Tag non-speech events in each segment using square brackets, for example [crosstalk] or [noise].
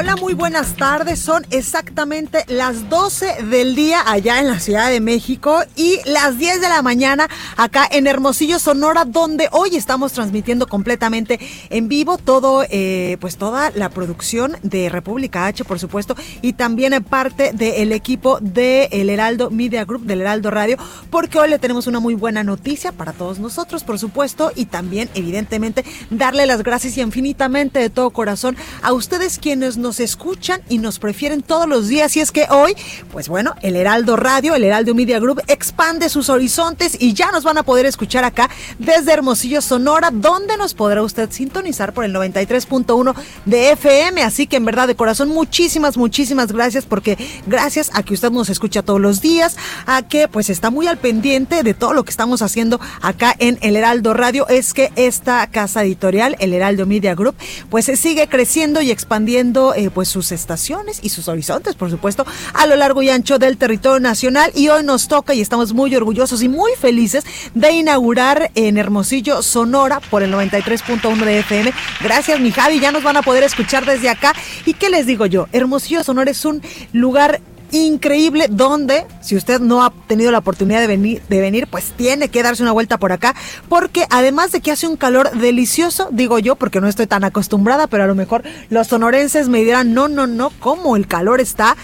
Hola, muy buenas tardes. Son exactamente las 12 del día allá en la Ciudad de México y las 10 de la mañana acá en Hermosillo, Sonora, donde hoy estamos transmitiendo completamente en vivo todo, eh, pues toda la producción de República H, por supuesto, y también parte del equipo de Heraldo Media Group, del Heraldo Radio, porque hoy le tenemos una muy buena noticia para todos nosotros, por supuesto, y también, evidentemente, darle las gracias infinitamente de todo corazón a ustedes quienes nos escuchan y nos prefieren todos los días. Y es que hoy, pues bueno, el Heraldo Radio, el Heraldo Media Group expande sus horizontes y ya nos van a poder escuchar acá desde Hermosillo, Sonora, donde nos podrá usted sintonizar por el 93.1 de FM. Así que en verdad de corazón, muchísimas, muchísimas gracias porque gracias a que usted nos escucha todos los días, a que pues está muy al pendiente de todo lo que estamos haciendo acá en el Heraldo Radio, es que esta casa editorial, el Heraldo Media Group, pues se sigue creciendo y expandiendo eh, pues sus estaciones y sus horizontes, por supuesto, a lo largo y ancho del territorio nacional. Y hoy nos toca y estamos muy orgullosos y muy felices de inaugurar en Hermosillo, Sonora, por el 93.1 de FM. Gracias, mi Javi, ya nos van a poder escuchar desde acá. ¿Y qué les digo yo? Hermosillo, Sonora es un lugar increíble donde si usted no ha tenido la oportunidad de venir, de venir, pues tiene que darse una vuelta por acá, porque además de que hace un calor delicioso, digo yo, porque no estoy tan acostumbrada, pero a lo mejor los sonorenses me dirán, no, no, no, cómo el calor está,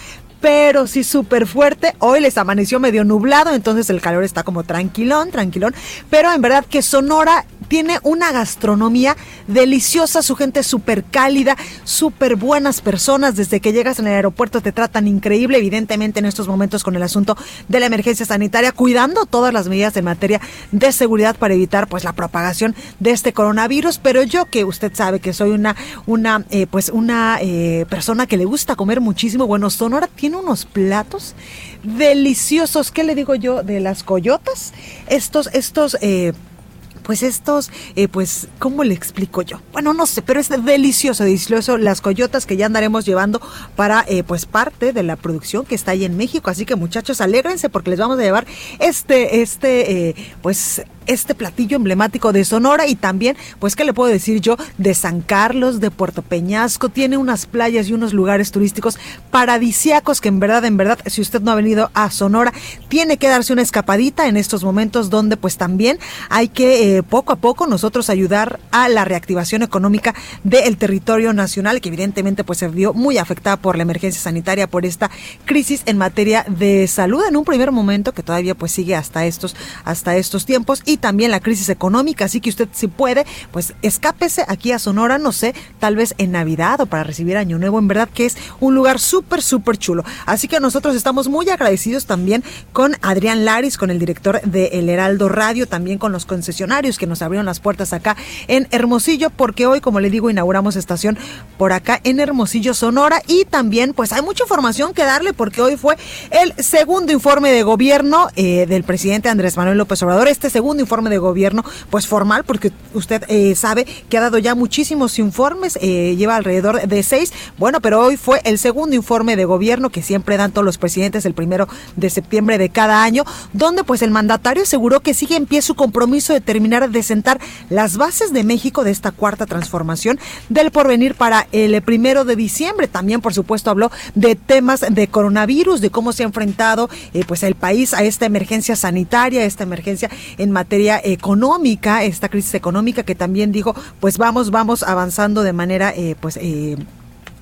pero sí súper fuerte. Hoy les amaneció medio nublado, entonces el calor está como tranquilón, tranquilón. Pero en verdad que Sonora tiene una gastronomía deliciosa, su gente súper cálida, súper buenas personas. Desde que llegas en el aeropuerto te tratan increíble, evidentemente en estos momentos con el asunto de la emergencia sanitaria, cuidando todas las medidas en materia de seguridad para evitar pues la propagación de este coronavirus. Pero yo que usted sabe que soy una, una eh, pues una eh, persona que le gusta comer muchísimo, bueno, Sonora tiene unos platos deliciosos. ¿Qué le digo yo de las coyotas? Estos, estos eh, pues estos, eh, pues, ¿cómo le explico yo? Bueno, no sé, pero es delicioso, delicioso las coyotas que ya andaremos llevando para, eh, pues, parte de la producción que está ahí en México. Así que muchachos, alégrense porque les vamos a llevar este, este, eh, pues, este platillo emblemático de Sonora y también, pues, ¿qué le puedo decir yo? De San Carlos, de Puerto Peñasco, tiene unas playas y unos lugares turísticos paradisiacos que en verdad, en verdad, si usted no ha venido a Sonora, tiene que darse una escapadita en estos momentos donde pues también hay que poco a poco nosotros ayudar a la reactivación económica del territorio nacional, que evidentemente pues se vio muy afectada por la emergencia sanitaria, por esta crisis en materia de salud en un primer momento que todavía pues sigue hasta estos, hasta estos tiempos y también la crisis económica, así que usted si puede, pues escápese aquí a Sonora, no sé, tal vez en Navidad o para recibir Año Nuevo, en verdad que es un lugar súper, súper chulo. Así que nosotros estamos muy agradecidos también con Adrián Laris, con el director de El Heraldo Radio, también con los concesionarios que nos abrieron las puertas acá en Hermosillo, porque hoy, como le digo, inauguramos estación por acá en Hermosillo, Sonora, y también pues hay mucha información que darle porque hoy fue el segundo informe de gobierno eh, del presidente Andrés Manuel López Obrador, este segundo informe de gobierno pues formal, porque usted eh, sabe que ha dado ya muchísimos informes, eh, lleva alrededor de seis, bueno, pero hoy fue el segundo informe de gobierno que siempre dan todos los presidentes el primero de septiembre de cada año, donde pues el mandatario aseguró que sigue en pie su compromiso de terminar de sentar las bases de México de esta cuarta transformación del porvenir para el primero de diciembre. También, por supuesto, habló de temas de coronavirus, de cómo se ha enfrentado eh, pues el país a esta emergencia sanitaria, esta emergencia en materia económica, esta crisis económica que también dijo, pues vamos, vamos avanzando de manera, eh, pues. Eh,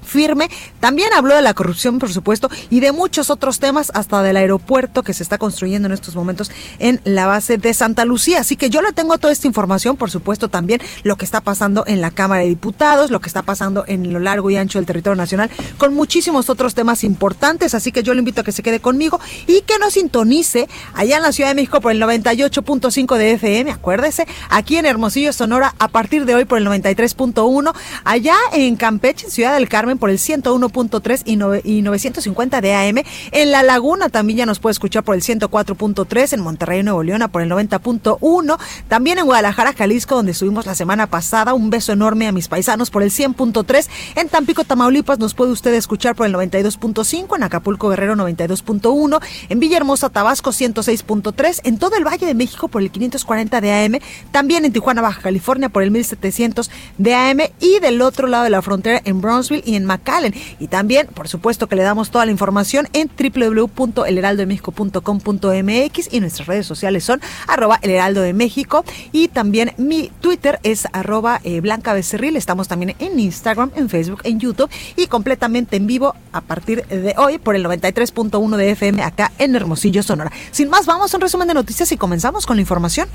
firme. También habló de la corrupción, por supuesto, y de muchos otros temas, hasta del aeropuerto que se está construyendo en estos momentos en la base de Santa Lucía. Así que yo le tengo toda esta información, por supuesto, también lo que está pasando en la Cámara de Diputados, lo que está pasando en lo largo y ancho del territorio nacional, con muchísimos otros temas importantes. Así que yo le invito a que se quede conmigo y que nos sintonice allá en la Ciudad de México por el 98.5 de FM, acuérdese, aquí en Hermosillo, Sonora, a partir de hoy por el 93.1, allá en Campeche, Ciudad del Carmen, por el 101.3 y, y 950 de AM, en La Laguna también ya nos puede escuchar por el 104.3, en Monterrey, Nuevo León, por el 90.1, también en Guadalajara, Jalisco, donde subimos la semana pasada, un beso enorme a mis paisanos por el 100.3, en Tampico, Tamaulipas nos puede usted escuchar por el 92.5, en Acapulco, Guerrero 92.1, en Villahermosa, Tabasco 106.3, en todo el Valle de México por el 540 de AM, también en Tijuana, Baja California por el 1700 de AM y del otro lado de la frontera en Brownsville y en McAllen. Y también, por supuesto, que le damos toda la información en www.elheraldodemexico.com.mx y nuestras redes sociales son arroba el heraldo de México y también mi Twitter es arroba eh, Blanca Becerril. Estamos también en Instagram, en Facebook, en YouTube y completamente en vivo a partir de hoy por el 93.1 de FM acá en Hermosillo, Sonora. Sin más, vamos a un resumen de noticias y comenzamos con la información.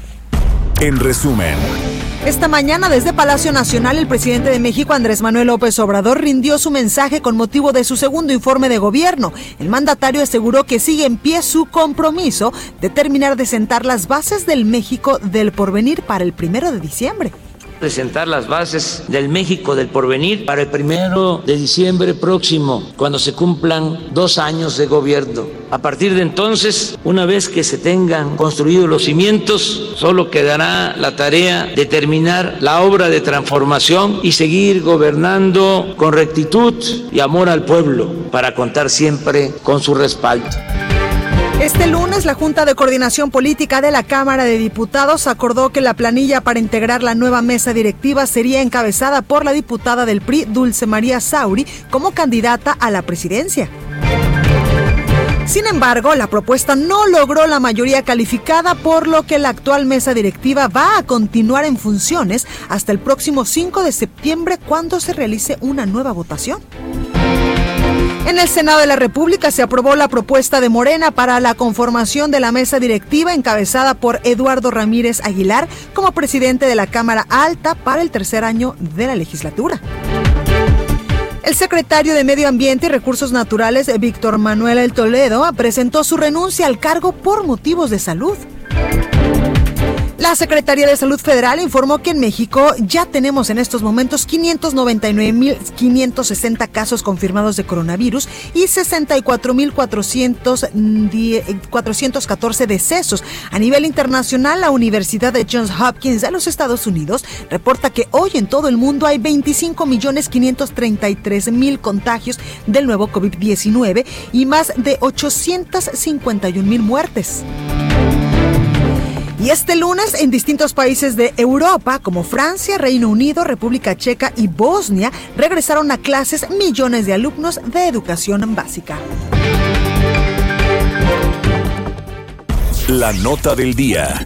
En resumen. Esta mañana desde Palacio Nacional el presidente de México Andrés Manuel López Obrador rindió su mensaje con motivo de su segundo informe de gobierno. El mandatario aseguró que sigue en pie su compromiso de terminar de sentar las bases del México del porvenir para el primero de diciembre presentar las bases del México del porvenir para el primero de diciembre próximo, cuando se cumplan dos años de gobierno. A partir de entonces, una vez que se tengan construidos los cimientos, solo quedará la tarea de terminar la obra de transformación y seguir gobernando con rectitud y amor al pueblo para contar siempre con su respaldo. Este lunes, la Junta de Coordinación Política de la Cámara de Diputados acordó que la planilla para integrar la nueva mesa directiva sería encabezada por la diputada del PRI, Dulce María Sauri, como candidata a la presidencia. Sin embargo, la propuesta no logró la mayoría calificada, por lo que la actual mesa directiva va a continuar en funciones hasta el próximo 5 de septiembre, cuando se realice una nueva votación. En el Senado de la República se aprobó la propuesta de Morena para la conformación de la mesa directiva encabezada por Eduardo Ramírez Aguilar como presidente de la Cámara Alta para el tercer año de la legislatura. El secretario de Medio Ambiente y Recursos Naturales, Víctor Manuel El Toledo, presentó su renuncia al cargo por motivos de salud. La Secretaría de Salud Federal informó que en México ya tenemos en estos momentos 599.560 casos confirmados de coronavirus y 64.414 decesos. A nivel internacional, la Universidad de Johns Hopkins de los Estados Unidos reporta que hoy en todo el mundo hay 25.533.000 contagios del nuevo COVID-19 y más de 851.000 muertes. Y este lunes en distintos países de Europa, como Francia, Reino Unido, República Checa y Bosnia, regresaron a clases millones de alumnos de educación básica. La nota del día.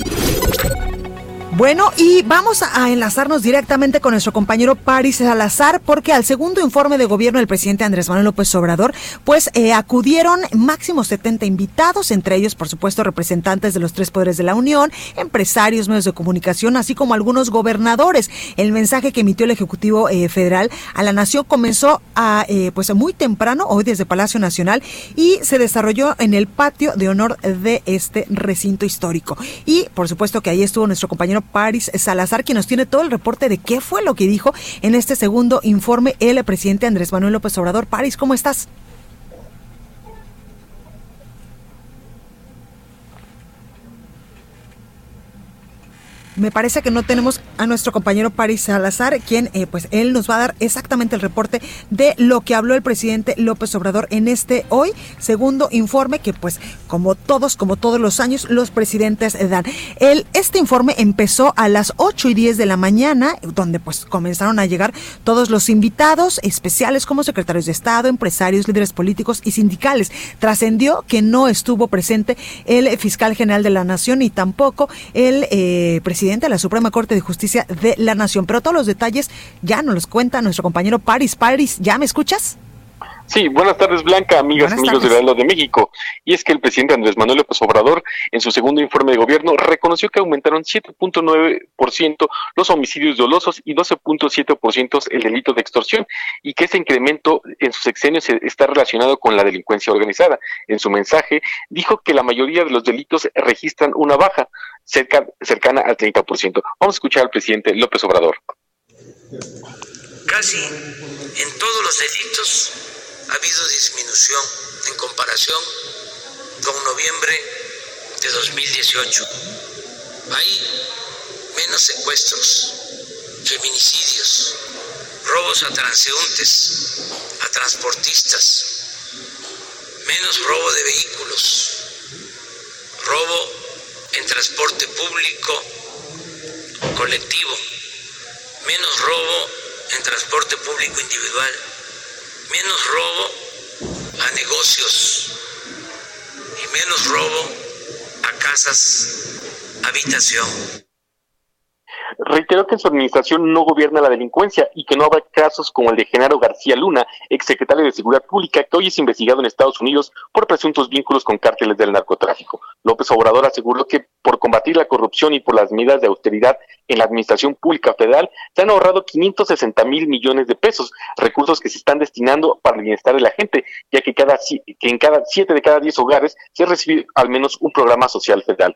Bueno, y vamos a enlazarnos directamente con nuestro compañero Paris Salazar, porque al segundo informe de gobierno del presidente Andrés Manuel López Obrador, pues eh, acudieron máximo 70 invitados, entre ellos, por supuesto, representantes de los tres poderes de la Unión, empresarios, medios de comunicación, así como algunos gobernadores. El mensaje que emitió el Ejecutivo eh, Federal a la Nación comenzó a, eh, pues muy temprano, hoy desde Palacio Nacional, y se desarrolló en el patio de honor de este recinto histórico. Y, por supuesto, que ahí estuvo nuestro compañero Paris Salazar, quien nos tiene todo el reporte de qué fue lo que dijo en este segundo informe el presidente Andrés Manuel López Obrador. Paris, ¿cómo estás? Me parece que no tenemos a nuestro compañero Paris Salazar, quien eh, pues él nos va a dar exactamente el reporte de lo que habló el presidente López Obrador en este hoy segundo informe que pues como todos, como todos los años, los presidentes dan. El, este informe empezó a las 8 y 10 de la mañana, donde pues comenzaron a llegar todos los invitados especiales como secretarios de Estado, empresarios, líderes políticos y sindicales. Trascendió que no estuvo presente el fiscal general de la Nación y tampoco el eh, presidente presidente de la Suprema Corte de Justicia de la Nación. Pero todos los detalles ya nos los cuenta nuestro compañero Paris. Paris, ¿ya me escuchas? Sí, buenas tardes Blanca, amigas y amigos del de México. Y es que el presidente Andrés Manuel López Obrador, en su segundo informe de gobierno, reconoció que aumentaron 7.9% los homicidios dolosos y 12.7% el delito de extorsión, y que ese incremento en sus sexenios está relacionado con la delincuencia organizada. En su mensaje, dijo que la mayoría de los delitos registran una baja cerca, cercana al 30%. Vamos a escuchar al presidente López Obrador. Casi en todos los delitos ha habido disminución en comparación con noviembre de 2018. Hay menos secuestros, feminicidios, robos a transeúntes, a transportistas, menos robo de vehículos, robo en transporte público colectivo, menos robo en transporte público individual. Menos robo a negocios. Y menos robo a casas, habitación. Reiteró que su administración no gobierna la delincuencia y que no habrá casos como el de Genaro García Luna, exsecretario de Seguridad Pública, que hoy es investigado en Estados Unidos por presuntos vínculos con cárteles del narcotráfico. López Obrador aseguró que por combatir la corrupción y por las medidas de austeridad en la administración pública federal, se han ahorrado 560 mil millones de pesos, recursos que se están destinando para el bienestar de la gente, ya que, cada, que en cada siete de cada diez hogares se recibe al menos un programa social federal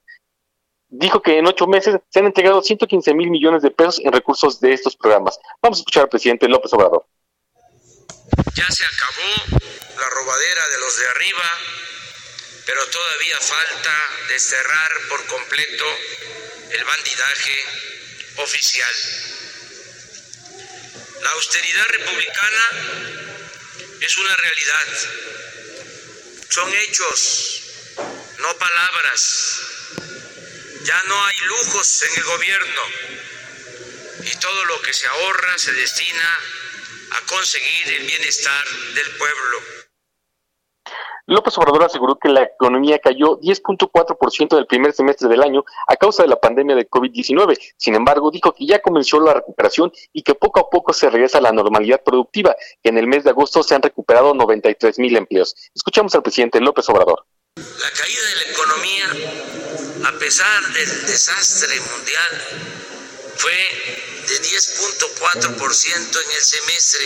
dijo que en ocho meses se han entregado 115 mil millones de pesos en recursos de estos programas. Vamos a escuchar al presidente López Obrador. Ya se acabó la robadera de los de arriba, pero todavía falta desterrar por completo el bandidaje oficial. La austeridad republicana es una realidad. Son hechos, no palabras ya no hay lujos en el gobierno y todo lo que se ahorra se destina a conseguir el bienestar del pueblo. López Obrador aseguró que la economía cayó 10.4% del primer semestre del año a causa de la pandemia de COVID-19. Sin embargo, dijo que ya comenzó la recuperación y que poco a poco se regresa a la normalidad productiva, que en el mes de agosto se han recuperado 93 mil empleos. Escuchamos al presidente López Obrador. La caída de la economía a pesar del desastre mundial, fue de 10.4% en el semestre,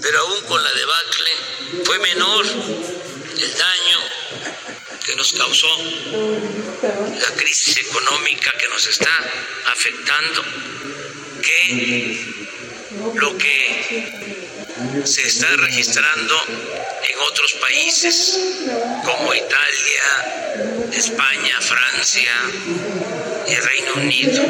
pero aún con la debacle fue menor el daño que nos causó la crisis económica que nos está afectando que lo que se está registrando en otros países como Italia, España, Francia y Reino Unido.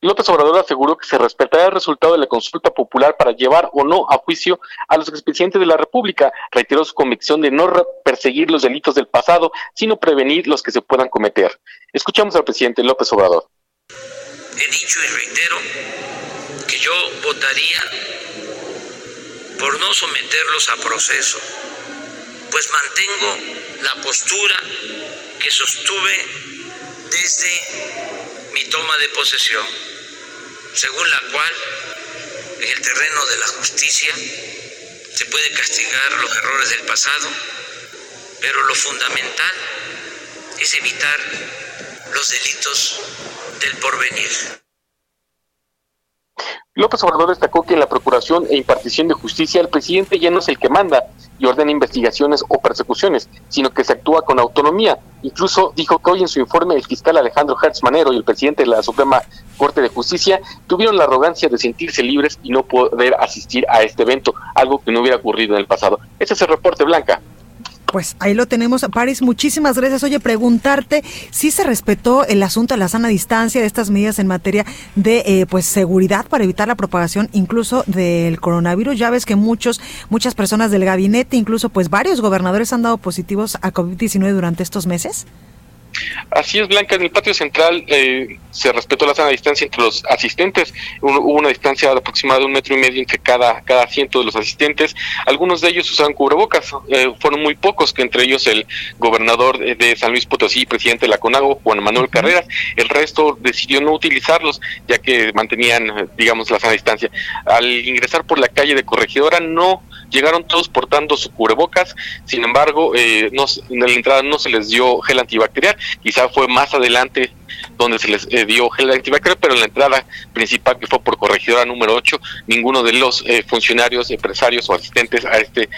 López Obrador aseguró que se respetará el resultado de la consulta popular para llevar o no a juicio a los expresidentes de la República. Reiteró su convicción de no perseguir los delitos del pasado, sino prevenir los que se puedan cometer. Escuchamos al presidente López Obrador. He dicho y reitero yo votaría por no someterlos a proceso, pues mantengo la postura que sostuve desde mi toma de posesión, según la cual en el terreno de la justicia se puede castigar los errores del pasado, pero lo fundamental es evitar los delitos del porvenir. López Obrador destacó que en la procuración e impartición de justicia el presidente ya no es el que manda y ordena investigaciones o persecuciones, sino que se actúa con autonomía. Incluso dijo que hoy en su informe el fiscal Alejandro Hertz Manero y el presidente de la Suprema Corte de Justicia tuvieron la arrogancia de sentirse libres y no poder asistir a este evento, algo que no hubiera ocurrido en el pasado. Ese es el reporte, Blanca. Pues ahí lo tenemos, Paris. Muchísimas gracias. Oye, preguntarte si se respetó el asunto de la sana distancia, de estas medidas en materia de eh, pues seguridad para evitar la propagación incluso del coronavirus. Ya ves que muchos, muchas personas del gabinete, incluso pues varios gobernadores han dado positivos a COVID-19 durante estos meses. Así es, Blanca. En el patio central eh, se respetó la sana distancia entre los asistentes. Hubo una distancia de un metro y medio entre cada, cada asiento de los asistentes. Algunos de ellos usaban cubrebocas. Eh, fueron muy pocos, que entre ellos el gobernador de San Luis Potosí, presidente de la CONAGO, Juan Manuel Carreras. El resto decidió no utilizarlos, ya que mantenían, digamos, la sana distancia. Al ingresar por la calle de Corregidora, no llegaron todos portando su cubrebocas. Sin embargo, eh, no, en la entrada no se les dio gel antibacterial quizá fue más adelante donde se les eh, dio gel antibacterial, pero en la entrada principal que fue por corregidora número 8, ninguno de los eh, funcionarios, empresarios o asistentes a este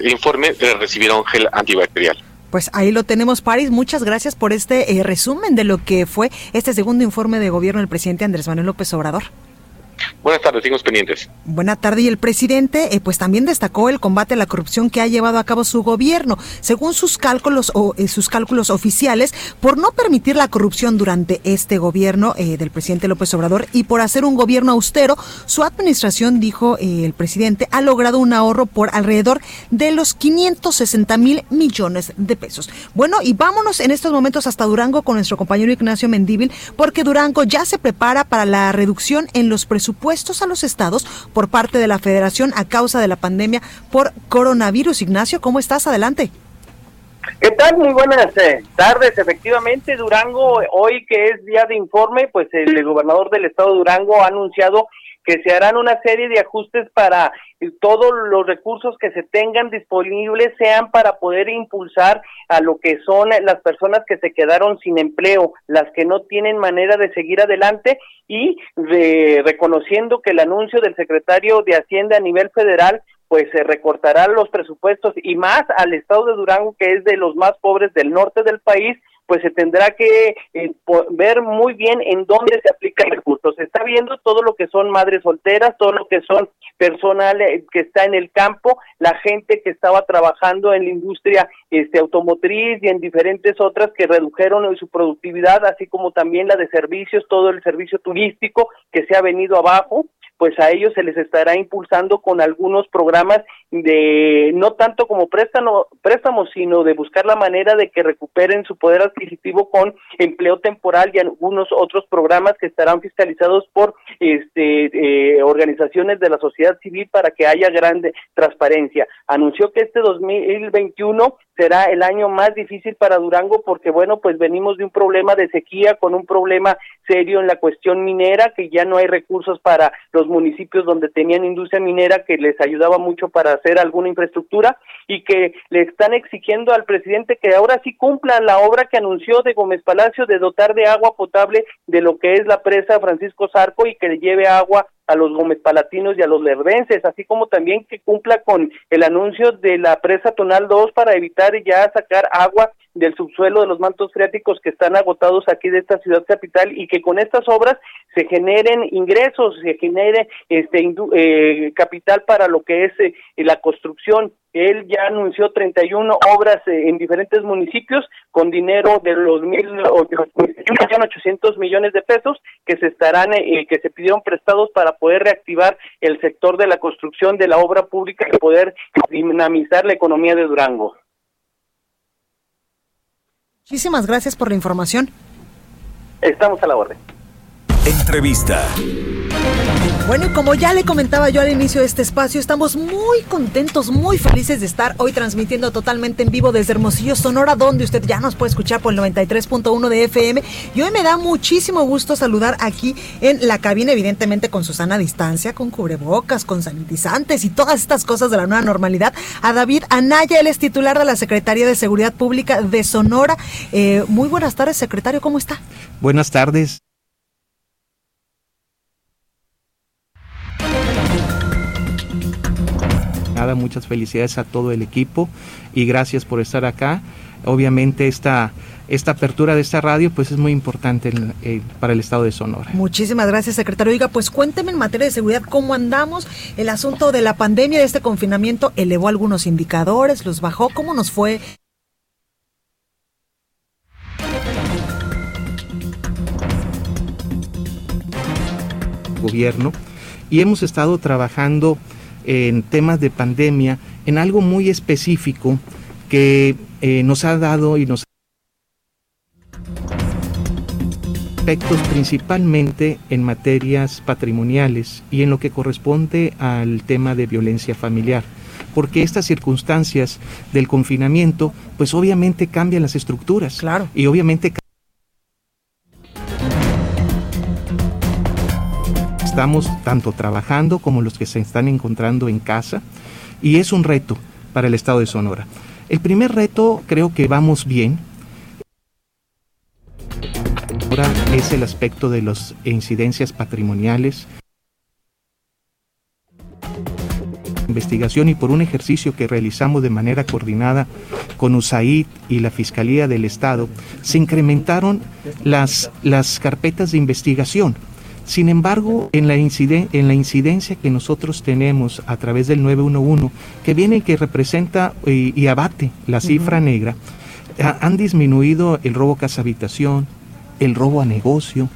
informe eh, recibieron gel antibacterial. Pues ahí lo tenemos, Paris. Muchas gracias por este resumen de lo que fue este segundo informe de gobierno del presidente Andrés Manuel López Obrador. Buenas tardes, seguimos pendientes. Buenas tardes. Y el presidente, eh, pues también destacó el combate a la corrupción que ha llevado a cabo su gobierno, según sus cálculos o eh, sus cálculos oficiales, por no permitir la corrupción durante este gobierno eh, del presidente López Obrador y por hacer un gobierno austero, su administración, dijo el presidente, ha logrado un ahorro por alrededor de los 560 mil millones de pesos. Bueno, y vámonos en estos momentos hasta Durango con nuestro compañero Ignacio Mendíbil, porque Durango ya se prepara para la reducción en los presupuestos a los estados por parte de la federación a causa de la pandemia por coronavirus. Ignacio, ¿cómo estás? Adelante. ¿Qué tal? Muy buenas eh, tardes. Efectivamente, Durango, hoy que es día de informe, pues el gobernador del estado de Durango ha anunciado que se harán una serie de ajustes para todos los recursos que se tengan disponibles sean para poder impulsar a lo que son las personas que se quedaron sin empleo, las que no tienen manera de seguir adelante y reconociendo que el anuncio del secretario de Hacienda a nivel federal pues se recortarán los presupuestos y más al estado de Durango que es de los más pobres del norte del país pues se tendrá que eh, ver muy bien en dónde se aplica el recurso. Se está viendo todo lo que son madres solteras, todo lo que son personal eh, que está en el campo, la gente que estaba trabajando en la industria este, automotriz y en diferentes otras que redujeron su productividad, así como también la de servicios, todo el servicio turístico que se ha venido abajo pues a ellos se les estará impulsando con algunos programas de no tanto como préstamo, préstamos, sino de buscar la manera de que recuperen su poder adquisitivo con empleo temporal y algunos otros programas que estarán fiscalizados por este eh, organizaciones de la sociedad civil para que haya grande transparencia. Anunció que este 2021 será el año más difícil para Durango porque bueno, pues venimos de un problema de sequía con un problema serio en la cuestión minera que ya no hay recursos para los municipios donde tenían industria minera que les ayudaba mucho para hacer alguna infraestructura y que le están exigiendo al presidente que ahora sí cumpla la obra que anunció de Gómez Palacio de dotar de agua potable de lo que es la presa Francisco Zarco y que le lleve agua a los Gómez Palatinos y a los lerdenses, así como también que cumpla con el anuncio de la presa Tonal 2 para evitar ya sacar agua del subsuelo de los mantos freáticos que están agotados aquí de esta ciudad capital y que con estas obras se generen ingresos, se genere este eh, capital para lo que es eh, la construcción. Él ya anunció 31 obras eh, en diferentes municipios con dinero de los mil ochocientos millones de pesos que se estarán que se pidieron prestados para poder reactivar el sector de la construcción de la obra pública y poder dinamizar la economía de Durango. Muchísimas gracias por la información. Estamos a la orden. Entrevista. Bueno, y como ya le comentaba yo al inicio de este espacio, estamos muy contentos, muy felices de estar hoy transmitiendo totalmente en vivo desde Hermosillo, Sonora, donde usted ya nos puede escuchar por el 93.1 de FM. Y hoy me da muchísimo gusto saludar aquí en la cabina, evidentemente con Susana a distancia, con cubrebocas, con sanitizantes y todas estas cosas de la nueva normalidad, a David Anaya, él es titular de la Secretaría de Seguridad Pública de Sonora. Eh, muy buenas tardes, secretario, ¿cómo está? Buenas tardes. Nada, muchas felicidades a todo el equipo y gracias por estar acá. Obviamente esta, esta apertura de esta radio pues es muy importante eh, para el estado de Sonora. Muchísimas gracias, secretario. Oiga, pues cuénteme en materia de seguridad cómo andamos. El asunto de la pandemia, de este confinamiento, elevó algunos indicadores, los bajó. ¿Cómo nos fue? Gobierno y hemos estado trabajando en temas de pandemia, en algo muy específico que eh, nos ha dado y nos aspectos principalmente en materias patrimoniales y en lo que corresponde al tema de violencia familiar porque estas circunstancias del confinamiento, pues obviamente cambian las estructuras. Claro. Y obviamente estamos tanto trabajando como los que se están encontrando en casa y es un reto para el estado de Sonora. El primer reto creo que vamos bien. Ahora es el aspecto de las incidencias patrimoniales investigación y por un ejercicio que realizamos de manera coordinada con USAID y la Fiscalía del Estado, se incrementaron las, las carpetas de investigación. Sin embargo, en la, en la incidencia que nosotros tenemos a través del 911, que viene que representa y, y abate la cifra negra, han disminuido el robo casa habitación, el robo a negocio,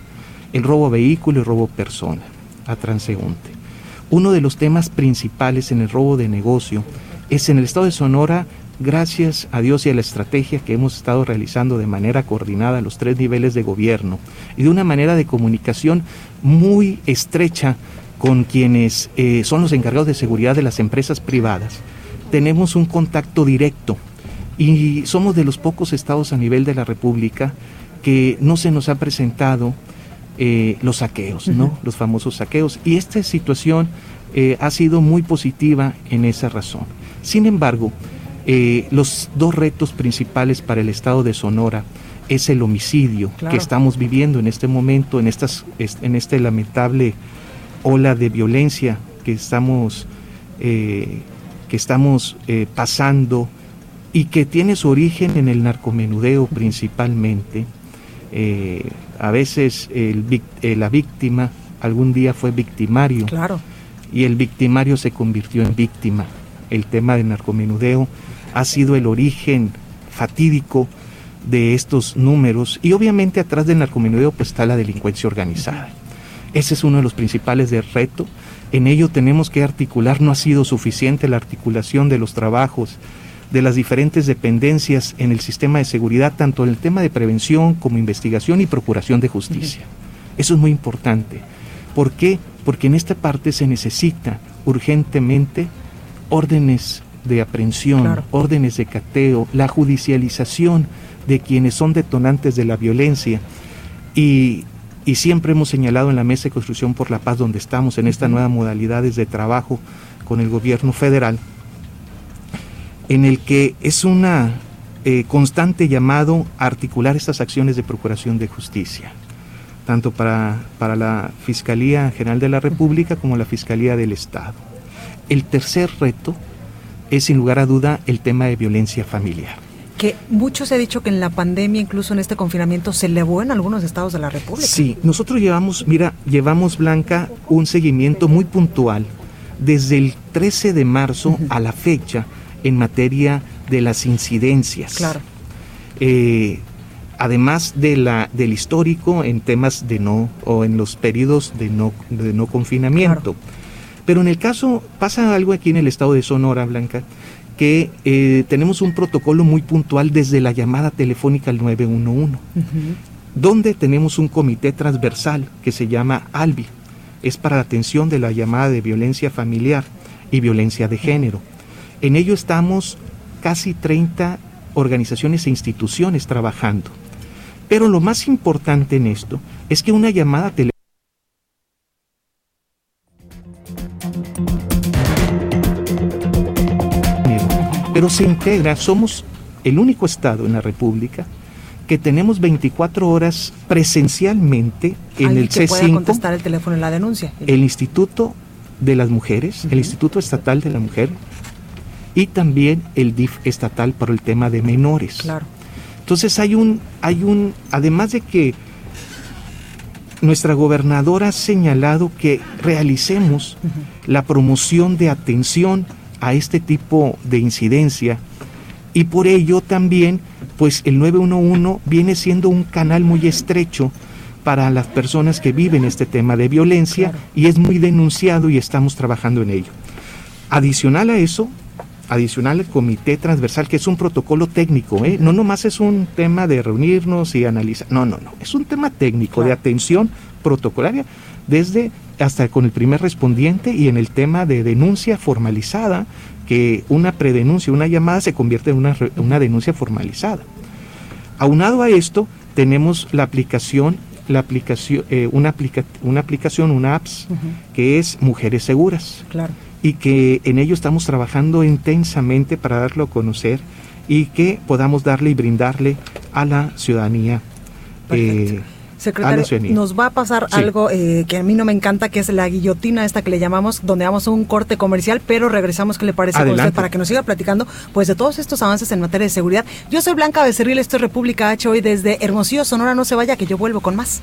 el robo a vehículo y el robo persona, a transeúnte. Uno de los temas principales en el robo de negocio es en el estado de Sonora, gracias a Dios y a la estrategia que hemos estado realizando de manera coordinada a los tres niveles de gobierno y de una manera de comunicación muy estrecha con quienes eh, son los encargados de seguridad de las empresas privadas. Tenemos un contacto directo y somos de los pocos estados a nivel de la República que no se nos ha presentado eh, los saqueos, ¿no? Los famosos saqueos. Y esta situación eh, ha sido muy positiva en esa razón. Sin embargo, eh, los dos retos principales para el estado de Sonora es el homicidio que estamos viviendo en este momento, en, estas, en este lamentable ola de violencia que estamos, que estamos pasando y que tiene su origen en el narcomenudeo principalmente. Eh, a veces el, eh, la víctima algún día fue victimario. Claro. Y el victimario se convirtió en víctima. El tema del narcomenudeo ha sido el origen fatídico de estos números y obviamente atrás del narcomenudeo pues está la delincuencia organizada. Ese es uno de los principales del reto. En ello tenemos que articular, no ha sido suficiente la articulación de los trabajos de las diferentes dependencias en el sistema de seguridad, tanto en el tema de prevención como investigación y procuración de justicia. Eso es muy importante. ¿Por qué? Porque en esta parte se necesita urgentemente órdenes de aprehensión, órdenes de cateo, la judicialización de quienes son detonantes de la violencia. Y, y, siempre hemos señalado en la Mesa de Construcción por la Paz, donde estamos en estas nuevas modalidades de trabajo con el gobierno federal, en el que es una eh, constante llamado a articular estas acciones de procuración de justicia, tanto para, para la Fiscalía General de la República como la Fiscalía del Estado. El tercer reto es sin lugar a duda el tema de violencia familiar. Que mucho se ha dicho que en la pandemia, incluso en este confinamiento, se elevó en algunos estados de la República. Sí, nosotros llevamos, mira, llevamos, Blanca, un seguimiento muy puntual desde el 13 de marzo a la fecha en materia de las incidencias. Claro. Eh, además de la, del histórico en temas de no, o en los periodos de no, de no confinamiento. Pero en el caso, pasa algo aquí en el estado de Sonora, Blanca, que eh, tenemos un protocolo muy puntual desde la llamada telefónica al 911, donde tenemos un comité transversal que se llama ALBI, es para la atención de la llamada de violencia familiar y violencia de género. En ello estamos casi 30 organizaciones e instituciones trabajando. Pero lo más importante en esto es que una llamada telefónica pero se integra, somos el único estado en la República que tenemos 24 horas presencialmente en el que C5. contestar el teléfono en la denuncia. El Instituto de las Mujeres, el Instituto Estatal de la Mujer, y también el DIF estatal por el tema de menores. Claro. Entonces hay un, hay un, además de que nuestra gobernadora ha señalado que realicemos la promoción de atención a este tipo de incidencia y por ello también pues el 911 viene siendo un canal muy estrecho para las personas que viven este tema de violencia y es muy denunciado y estamos trabajando en ello. Adicional a eso, adicional al comité transversal, que es un protocolo técnico, ¿eh? no nomás es un tema de reunirnos y analizar, no, no, no, es un tema técnico de atención protocolaria desde hasta con el primer respondiente y en el tema de denuncia formalizada, que una predenuncia, una llamada se convierte en una, una denuncia formalizada. Aunado a esto, tenemos la aplicación, la aplicación, eh, una, aplica, una aplicación, una apps, que es Mujeres Seguras. Claro. Y que en ello estamos trabajando intensamente para darlo a conocer y que podamos darle y brindarle a la ciudadanía. Eh, Secretario, nos va a pasar algo eh, que a mí no me encanta, que es la guillotina esta que le llamamos, donde vamos a un corte comercial, pero regresamos, ¿qué le parece a usted? Para que nos siga platicando, pues, de todos estos avances en materia de seguridad. Yo soy Blanca Becerril, esto es República H hoy desde Hermosillo, Sonora, no se vaya, que yo vuelvo con más.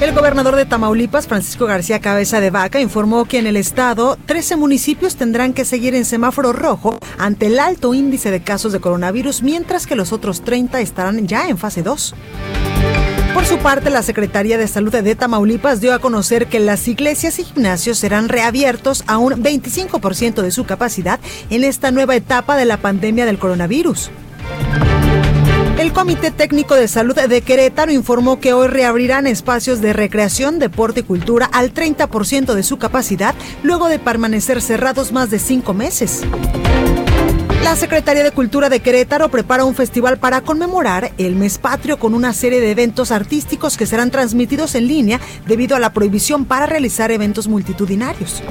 El gobernador de Tamaulipas, Francisco García Cabeza de Vaca, informó que en el estado 13 municipios tendrán que seguir en semáforo rojo ante el alto índice de casos de coronavirus, mientras que los otros 30 estarán ya en fase 2. Por su parte, la Secretaría de Salud de Tamaulipas dio a conocer que las iglesias y gimnasios serán reabiertos a un 25% de su capacidad en esta nueva etapa de la pandemia del coronavirus. El Comité Técnico de Salud de Querétaro informó que hoy reabrirán espacios de recreación, deporte y cultura al 30% de su capacidad, luego de permanecer cerrados más de cinco meses. La Secretaría de Cultura de Querétaro prepara un festival para conmemorar el mes patrio con una serie de eventos artísticos que serán transmitidos en línea debido a la prohibición para realizar eventos multitudinarios.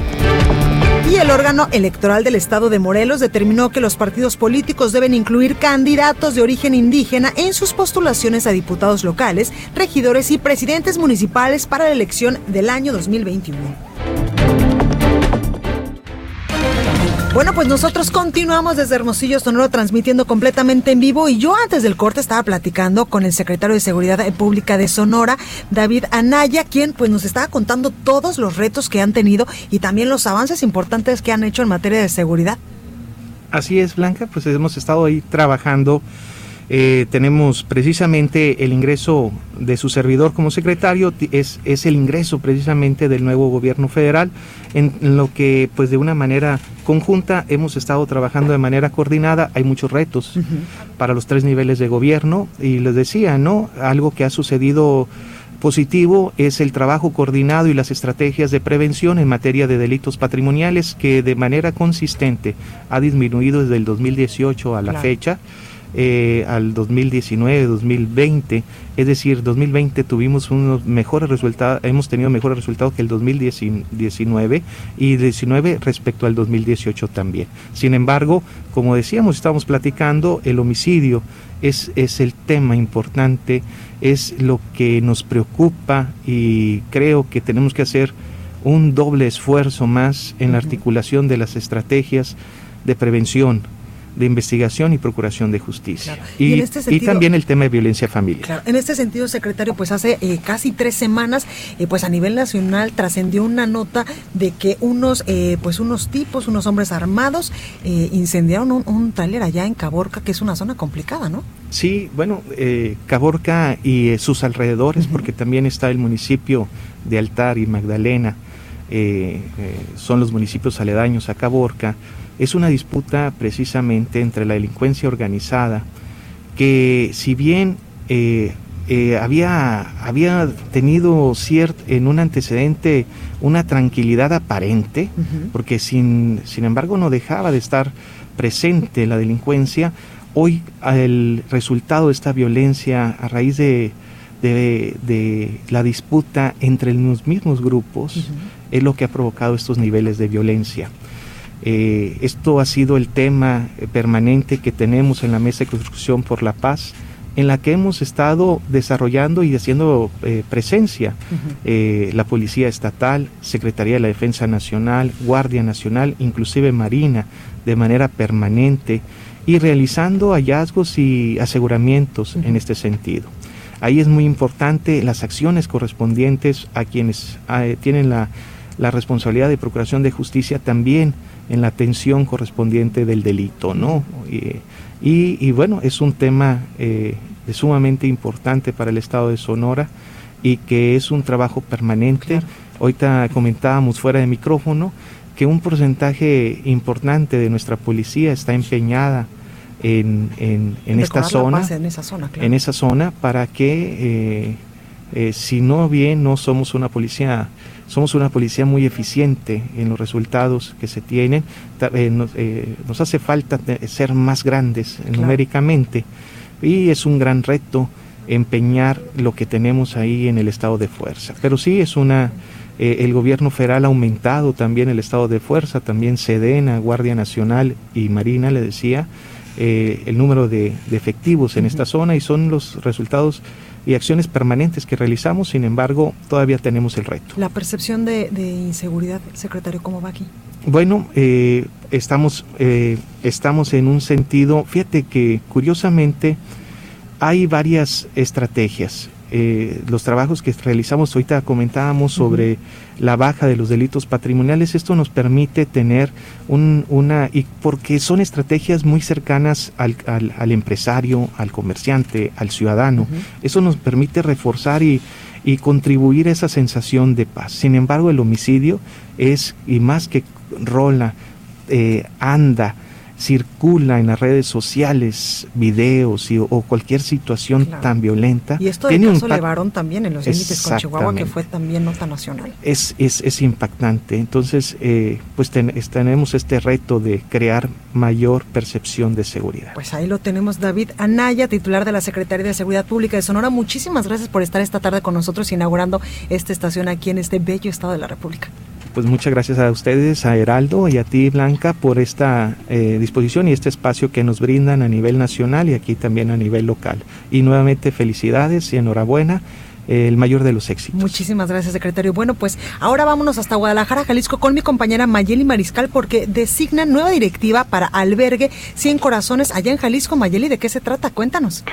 Y el órgano electoral del estado de Morelos determinó que los partidos políticos deben incluir candidatos de origen indígena en sus postulaciones a diputados locales, regidores y presidentes municipales para la elección del año 2021. Bueno, pues nosotros continuamos desde Hermosillo, Sonoro, transmitiendo completamente en vivo. Y yo antes del corte estaba platicando con el secretario de Seguridad Pública de Sonora, David Anaya, quien pues nos estaba contando todos los retos que han tenido y también los avances importantes que han hecho en materia de seguridad. Así es, Blanca, pues hemos estado ahí trabajando eh, tenemos precisamente el ingreso de su servidor como secretario, es, es el ingreso precisamente del nuevo gobierno federal, en, lo que pues de una manera conjunta hemos estado trabajando de manera coordinada, hay muchos retos para los tres niveles de gobierno y les decía, ¿no? Algo que ha sucedido positivo es el trabajo coordinado y las estrategias de prevención en materia de delitos patrimoniales que de manera consistente ha disminuido desde el 2018 a la fecha eh, al 2019, 2020, es decir, 2020 tuvimos unos mejores resultados, hemos tenido mejores resultados que el 2019 y 19 respecto al 2018 también. Sin embargo, como decíamos, estamos platicando, el homicidio es, es el tema importante, es lo que nos preocupa y creo que tenemos que hacer un doble esfuerzo más en la articulación de las estrategias de prevención de investigación y procuración de justicia. Y, este también el tema de violencia familiar. En este sentido, secretario, pues hace eh, casi tres semanas, eh, pues a nivel nacional trascendió una nota de que unos, eh, pues unos tipos, unos hombres armados, incendiaron un, un taller allá en Caborca, que es una zona complicada, ¿no? Sí, bueno, Caborca y sus alrededores, porque también está el municipio de Altar y Magdalena, son los municipios aledaños a Caborca es una disputa precisamente entre la delincuencia organizada, que si bien eh, eh, había, había tenido cierto, en un antecedente una tranquilidad aparente, porque sin, sin embargo no dejaba de estar presente la delincuencia, hoy el resultado de esta violencia a raíz de, de, la disputa entre los mismos grupos es lo que ha provocado estos niveles de violencia. Eh, esto ha sido el tema permanente que tenemos en la Mesa de Construcción por la Paz en la que hemos estado desarrollando y haciendo eh, presencia. Eh, la Policía Estatal, Secretaría de la Defensa Nacional, Guardia Nacional, inclusive Marina, de manera permanente y realizando hallazgos y aseguramientos en este sentido. Ahí es muy importante las acciones correspondientes a quienes tienen la, responsabilidad de procuración de justicia también en la atención correspondiente del delito, ¿no? Y, bueno, es un tema eh, sumamente importante para el Estado de Sonora y que es un trabajo permanente. Ahorita comentábamos fuera de micrófono que un porcentaje importante de nuestra policía está empeñada en, en, esta zona, en esa zona, en esa zona, para que eh, eh, si no bien no somos una policía, somos una policía muy eficiente en los resultados que se tienen, eh, nos, hace falta ser más grandes numéricamente y es un gran reto empeñar lo que tenemos ahí en el estado de fuerza. Pero sí es una el gobierno federal ha aumentado también el estado de fuerza, también Sedena, Guardia Nacional y Marina, le decía, eh, el número de, efectivos en esta zona y son los resultados y acciones permanentes que realizamos, sin embargo, todavía tenemos el reto. La percepción de, inseguridad, secretario, ¿cómo va aquí? Bueno, eh, estamos, eh, estamos en un sentido, fíjate que curiosamente hay varias estrategias. Eh, los trabajos que realizamos, ahorita comentábamos sobre la baja de los delitos patrimoniales, esto nos permite tener un, una, y porque son estrategias muy cercanas al, al, empresario, al comerciante, al ciudadano, eso nos permite reforzar y, y contribuir a esa sensación de paz. Sin embargo, el homicidio es, y más que rola, eh, anda, circula en las redes sociales videos y, o cualquier situación tan violenta. Y esto tiene caso un también en los límites con Chihuahua, que fue también nota nacional. Es, es, es impactante. Entonces, eh, pues tenemos este reto de crear mayor percepción de seguridad. Pues ahí lo tenemos, David Anaya, titular de la Secretaría de Seguridad Pública de Sonora. Muchísimas gracias por estar esta tarde con nosotros inaugurando esta estación aquí en este bello estado de la República pues muchas gracias a ustedes, a Heraldo y a ti, Blanca, por esta eh, disposición y este espacio que nos brindan a nivel nacional y aquí también a nivel local. Y nuevamente felicidades y enhorabuena el mayor de los éxitos. Muchísimas gracias, secretario. Bueno, pues ahora vámonos hasta Guadalajara, Jalisco, con mi compañera Mayeli Mariscal, porque designan nueva directiva para albergue 100 corazones allá en Jalisco. Mayeli, ¿de qué se trata? Cuéntanos.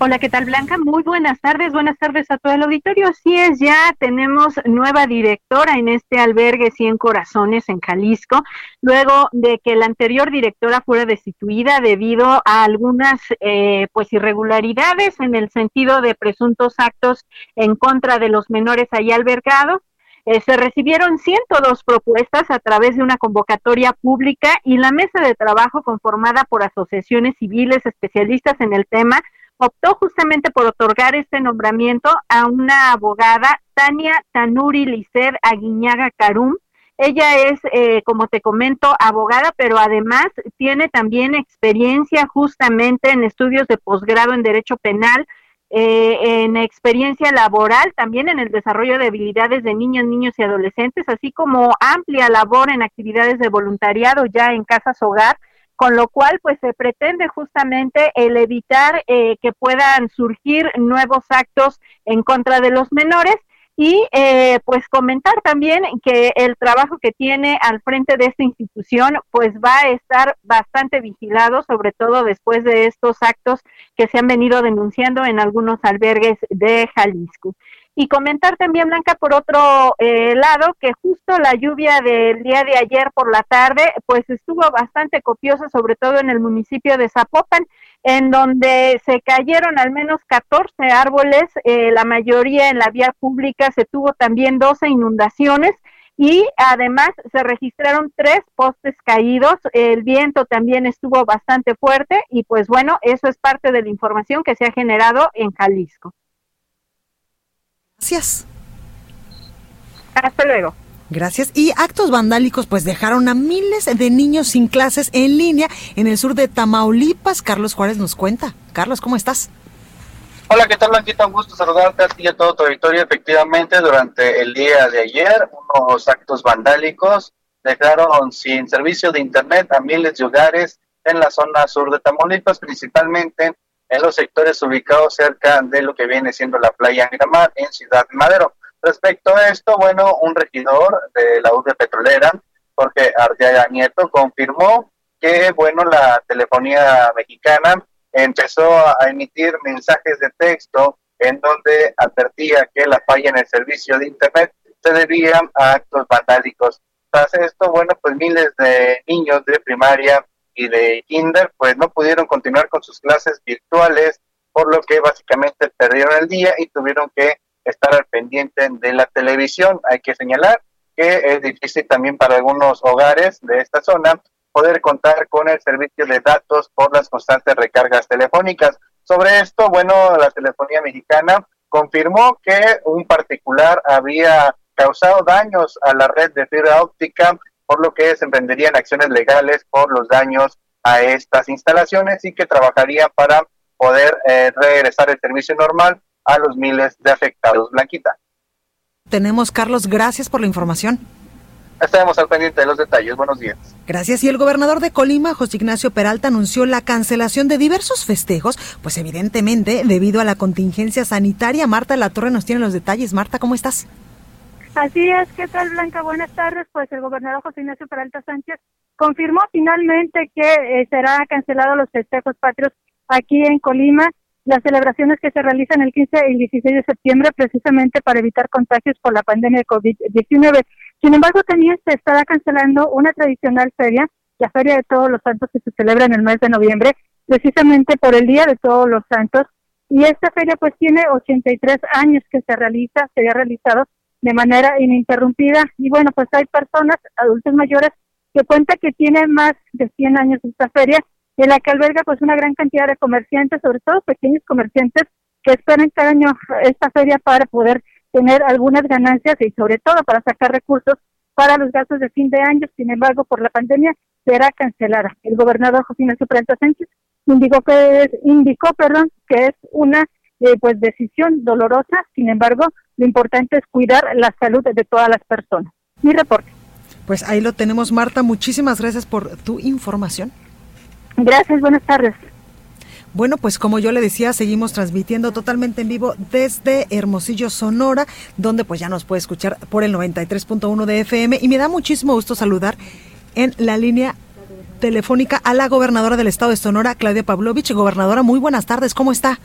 Hola, ¿qué tal Blanca? Muy buenas tardes, buenas tardes a todo el auditorio. Así es, ya tenemos nueva directora en este albergue Cien Corazones en Jalisco, luego de que la anterior directora fuera destituida debido a algunas eh, pues irregularidades en el sentido de presuntos actos en contra de los menores ahí albergados. Eh, se recibieron 102 propuestas a través de una convocatoria pública y la mesa de trabajo conformada por asociaciones civiles especialistas en el tema optó justamente por otorgar este nombramiento a una abogada, Tania Tanuri Licer Aguiñaga Carum. Ella es, eh, como te comento, abogada, pero además tiene también experiencia justamente en estudios de posgrado en Derecho Penal, eh, en experiencia laboral, también en el desarrollo de habilidades de niñas, niños y adolescentes, así como amplia labor en actividades de voluntariado ya en casas hogar con lo cual pues se pretende justamente el evitar eh, que puedan surgir nuevos actos en contra de los menores y eh, pues comentar también que el trabajo que tiene al frente de esta institución pues va a estar bastante vigilado, sobre todo después de estos actos que se han venido denunciando en algunos albergues de Jalisco. Y comentar también, Blanca, por otro eh, lado, que justo la lluvia del día de ayer por la tarde, pues estuvo bastante copiosa, sobre todo en el municipio de Zapopan, en donde se cayeron al menos 14 árboles, eh, la mayoría en la vía pública, se tuvo también 12 inundaciones y además se registraron tres postes caídos, el viento también estuvo bastante fuerte y pues bueno, eso es parte de la información que se ha generado en Jalisco. Gracias. Hasta luego. Gracias. Y actos vandálicos pues dejaron a miles de niños sin clases en línea en el sur de Tamaulipas. Carlos Juárez nos cuenta. Carlos, ¿cómo estás? Hola, ¿qué tal, Blanquita? Un gusto saludarte a ti y a todo tu auditorio. Efectivamente, durante el día de ayer, unos actos vandálicos dejaron sin servicio de Internet a miles de hogares en la zona sur de Tamaulipas, principalmente en los sectores ubicados cerca de lo que viene siendo la playa Miramar en Ciudad Madero. Respecto a esto, bueno, un regidor de la UD Petrolera, Jorge Arteaga Nieto, confirmó que, bueno, la telefonía mexicana empezó a emitir mensajes de texto en donde advertía que la falla en el servicio de Internet se debía a actos vandálicos. Tras esto, bueno, pues miles de niños de primaria y de kinder pues no pudieron continuar con sus clases virtuales, por lo que básicamente perdieron el día y tuvieron que estar al pendiente de la televisión. Hay que señalar que es difícil también para algunos hogares de esta zona poder contar con el servicio de datos por las constantes recargas telefónicas. Sobre esto, bueno, la telefonía mexicana confirmó que un particular había causado daños a la red de fibra óptica, por lo que se emprenderían acciones legales por los daños a estas instalaciones y que trabajaría para poder eh, regresar el servicio normal a los miles de afectados. Blanquita. Tenemos, Carlos, gracias por la información. Estaremos al pendiente de los detalles. Buenos días. Gracias. Y el gobernador de Colima, José Ignacio Peralta, anunció la cancelación de diversos festejos, pues evidentemente debido a la contingencia sanitaria. Marta La Torre nos tiene los detalles. Marta, ¿cómo estás? Así es, ¿qué tal Blanca? Buenas tardes. Pues el gobernador José Ignacio Peralta Sánchez confirmó finalmente que eh, será cancelado los festejos patrios aquí en Colima las celebraciones que se realizan el 15 y el 16 de septiembre precisamente para evitar contagios por la pandemia de COVID-19. Sin embargo, también se estará cancelando una tradicional feria, la Feria de Todos los Santos que se celebra en el mes de noviembre, precisamente por el Día de Todos los Santos. Y esta feria pues tiene 83 años que se realiza, se ha realizado de manera ininterrumpida. Y bueno, pues hay personas, adultos mayores, que cuentan que tienen más de 100 años esta feria en la que alberga pues una gran cantidad de comerciantes, sobre todo pequeños comerciantes que esperan cada año esta feria para poder tener algunas ganancias y sobre todo para sacar recursos para los gastos de fin de año. Sin embargo, por la pandemia será cancelada. El gobernador José Ignacio Sánchez indicó que es, indicó, perdón, que es una eh, pues decisión dolorosa. Sin embargo, lo importante es cuidar la salud de todas las personas. Mi reporte. Pues ahí lo tenemos, Marta. Muchísimas gracias por tu información. Gracias, buenas tardes. Bueno, pues como yo le decía, seguimos transmitiendo totalmente en vivo desde Hermosillo, Sonora, donde pues ya nos puede escuchar por el 93.1 de FM y me da muchísimo gusto saludar en la línea telefónica a la gobernadora del estado de Sonora, Claudia Pavlovich. Gobernadora, muy buenas tardes, ¿cómo está?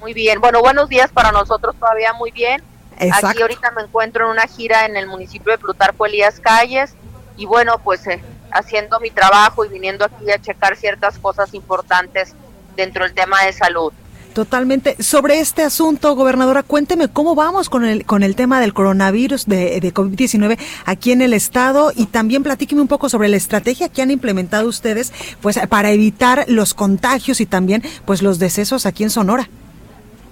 Muy bien, bueno, buenos días para nosotros todavía muy bien. Aquí ahorita me encuentro en una gira en el municipio de Plutarco Elías Calles y bueno, pues eh, haciendo mi trabajo y viniendo aquí a checar ciertas cosas importantes dentro del tema de salud. Totalmente. Sobre este asunto, gobernadora, cuénteme cómo vamos con el, con el tema del coronavirus de, de COVID-19 aquí en el estado y también platíqueme un poco sobre la estrategia que han implementado ustedes pues para evitar los contagios y también pues los decesos aquí en Sonora.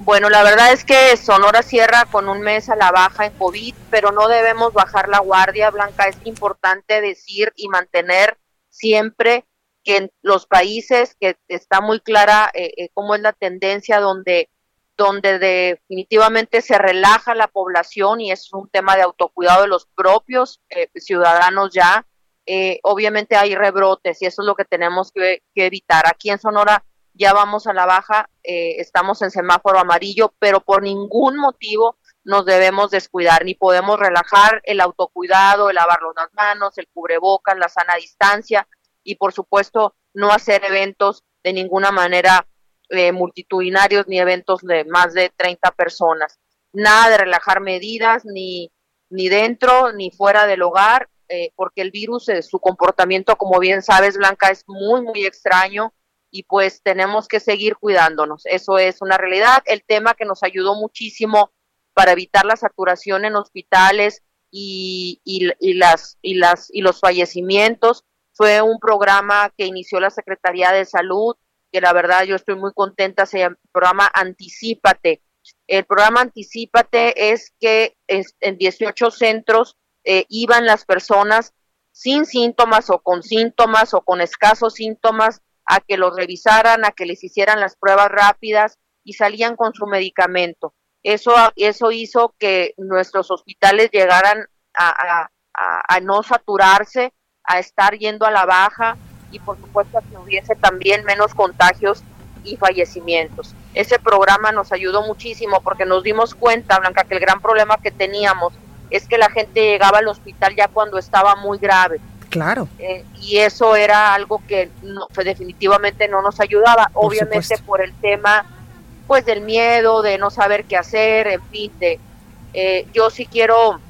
Bueno, la verdad es que Sonora cierra con un mes a la baja en COVID, pero no debemos bajar la guardia, Blanca. Es importante decir y mantener siempre que en los países que está muy clara eh, eh, cómo es la tendencia donde donde definitivamente se relaja la población y es un tema de autocuidado de los propios eh, ciudadanos ya. obviamente hay rebrotes y eso es lo que tenemos que evitar. Aquí en Sonora ya vamos a la baja, eh, estamos en semáforo amarillo, pero por ningún motivo nos debemos descuidar, ni podemos relajar el autocuidado, el lavarnos las manos, el cubrebocas, la sana distancia y por supuesto no hacer eventos de ninguna manera eh, multitudinarios ni eventos de más de 30 personas. Nada de relajar medidas ni, ni dentro ni fuera del hogar, eh, porque el virus, su comportamiento, como bien sabes, Blanca, es muy, muy extraño y pues tenemos que seguir cuidándonos. Eso es una realidad. El tema que nos ayudó muchísimo para evitar la saturación en hospitales y, y, las, y, las, y los fallecimientos fue un programa que inició la Secretaría de Salud, que la verdad yo estoy muy contenta, se llama programa Anticípate. El programa Anticípate es que en 18 centros eh, iban las personas sin síntomas o con síntomas o con escasos síntomas a que los revisaran, a que les hicieran las pruebas rápidas y salían con su medicamento. Eso, eso hizo que nuestros hospitales llegaran a, no saturarse, a estar yendo a la baja y por supuesto que hubiese también menos contagios y fallecimientos. Ese programa nos ayudó muchísimo porque nos dimos cuenta, Blanca, que el gran problema que teníamos es que la gente llegaba al hospital ya cuando estaba muy grave. Claro. Eh, y eso era algo que no, pues, definitivamente no nos ayudaba, obviamente por el tema pues del miedo, de no saber qué hacer, en fin, de, eh, yo sí quiero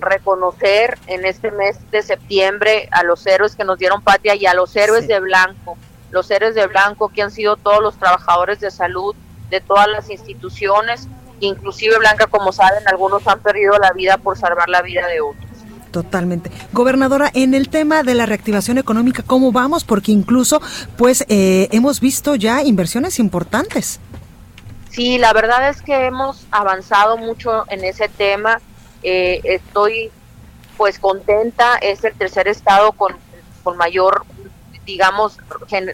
reconocer en este mes de septiembre a los héroes que nos dieron patria y a los héroes de blanco, los héroes de blanco que han sido todos los trabajadores de salud de todas las instituciones, inclusive Blanca, como saben, algunos han perdido la vida por salvar la vida de otros. Totalmente. Gobernadora, en el tema de la reactivación económica, ¿cómo vamos? Porque incluso, pues, eh, hemos visto ya inversiones importantes. Sí, la verdad es que hemos avanzado mucho en ese tema. Eh, estoy, pues, contenta. Es el tercer estado con, con mayor, digamos,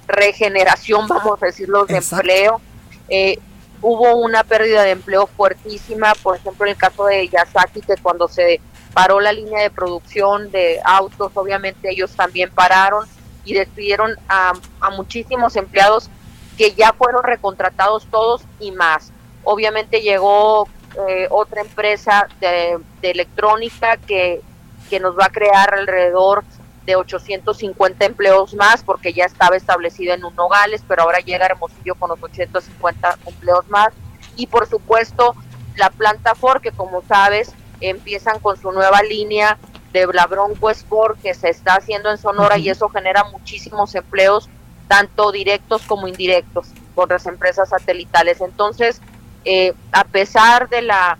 regeneración, vamos a decirlo, de empleo. Eh, hubo una pérdida de empleo fuertísima, por ejemplo, en el caso de Yasaki, que cuando se paró la línea de producción de autos, obviamente ellos también pararon y despidieron a, muchísimos empleados que ya fueron recontratados todos y más. Obviamente llegó eh, otra empresa de, electrónica que, que nos va a crear alrededor de 850 empleos más porque ya estaba establecida en un Nogales, pero ahora llega Hermosillo con los 850 empleos más. Y por supuesto, la planta Ford, que como sabes, empiezan con su nueva línea de la Bronco Sport que se está haciendo en Sonora y eso genera muchísimos empleos, tanto directos como indirectos, por las empresas satelitales. Entonces, eh, a pesar de la,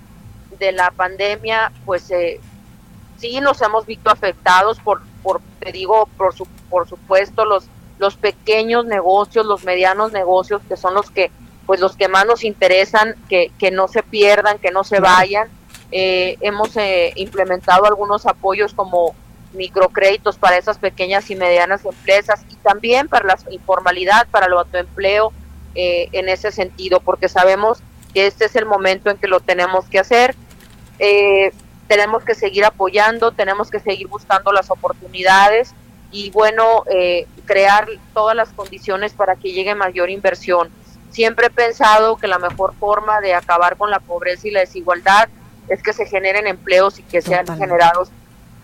de la pandemia, pues eh, sí nos hemos visto afectados por, por te digo, por, su, por supuesto, los, los pequeños negocios, los medianos negocios, que son los que, pues los que más nos interesan, que, que no se pierdan, que no se vayan. Eh, hemos eh, implementado algunos apoyos como microcréditos para esas pequeñas y medianas empresas y también para la informalidad, para el autoempleo eh, en ese sentido, porque sabemos que este es el momento en que lo tenemos que hacer. Tenemos que seguir apoyando, tenemos que seguir buscando las oportunidades y bueno, crear todas las condiciones para que llegue mayor inversión. Siempre he pensado que la mejor forma de acabar con la pobreza y la desigualdad es que se generen empleos y que sean generados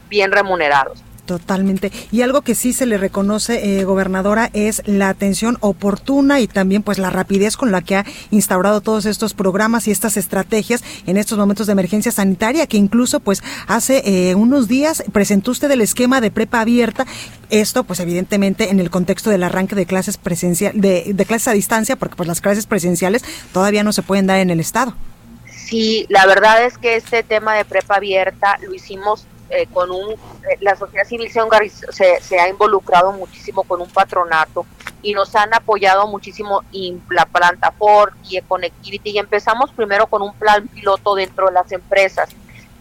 bien remunerados. Totalmente. Y algo que sí se le reconoce, eh, gobernadora, es la atención oportuna y también pues la rapidez con la que ha instaurado todos estos programas y estas estrategias en estos momentos de emergencia sanitaria, que incluso pues hace eh, unos días presentó usted el esquema de prepa abierta. Esto pues evidentemente en el contexto del arranque de clases presencial, de, de clases a distancia, porque pues las clases presenciales todavía no se pueden dar en el estado. Sí, la verdad es que este tema de prepa abierta lo hicimos eh, con un, eh, la sociedad civil se, se, ha involucrado muchísimo con un patronato y nos han apoyado muchísimo en la planta Ford y Connectivity y empezamos primero con un plan piloto dentro de las empresas,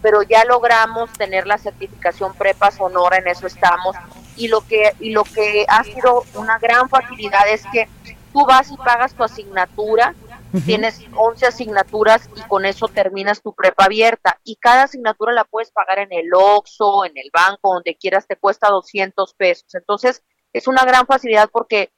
pero ya logramos tener la certificación Prepa Sonora, en eso estamos y lo que, y lo que ha sido una gran facilidad es que tú vas y pagas tu asignatura Tienes 11 asignaturas y con eso terminas tu prepa abierta. Y cada asignatura la puedes pagar en el OXO, en el banco, donde quieras, te cuesta 200 pesos. Entonces, es una gran facilidad porque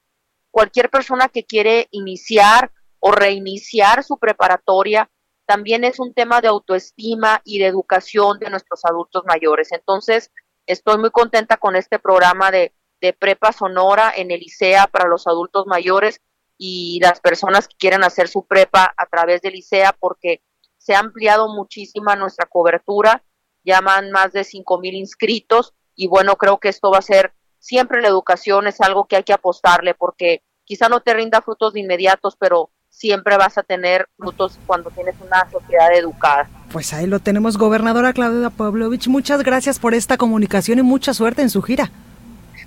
cualquier persona que quiere iniciar o reiniciar su preparatoria, también es un tema de autoestima y de educación de nuestros adultos mayores. Entonces, estoy muy contenta con este programa de, de Prepa Sonora en el ICEA para los adultos mayores y las personas que quieran hacer su prepa a través del ICEA porque se ha ampliado muchísima nuestra cobertura, llaman más de cinco mil inscritos y bueno, creo que esto va a ser siempre la educación es algo que hay que apostarle porque quizá no te rinda frutos de inmediatos, pero siempre vas a tener frutos cuando tienes una sociedad educada. Pues ahí lo tenemos, gobernadora Claudia Pavlovich. Muchas gracias por esta comunicación y mucha suerte en su gira.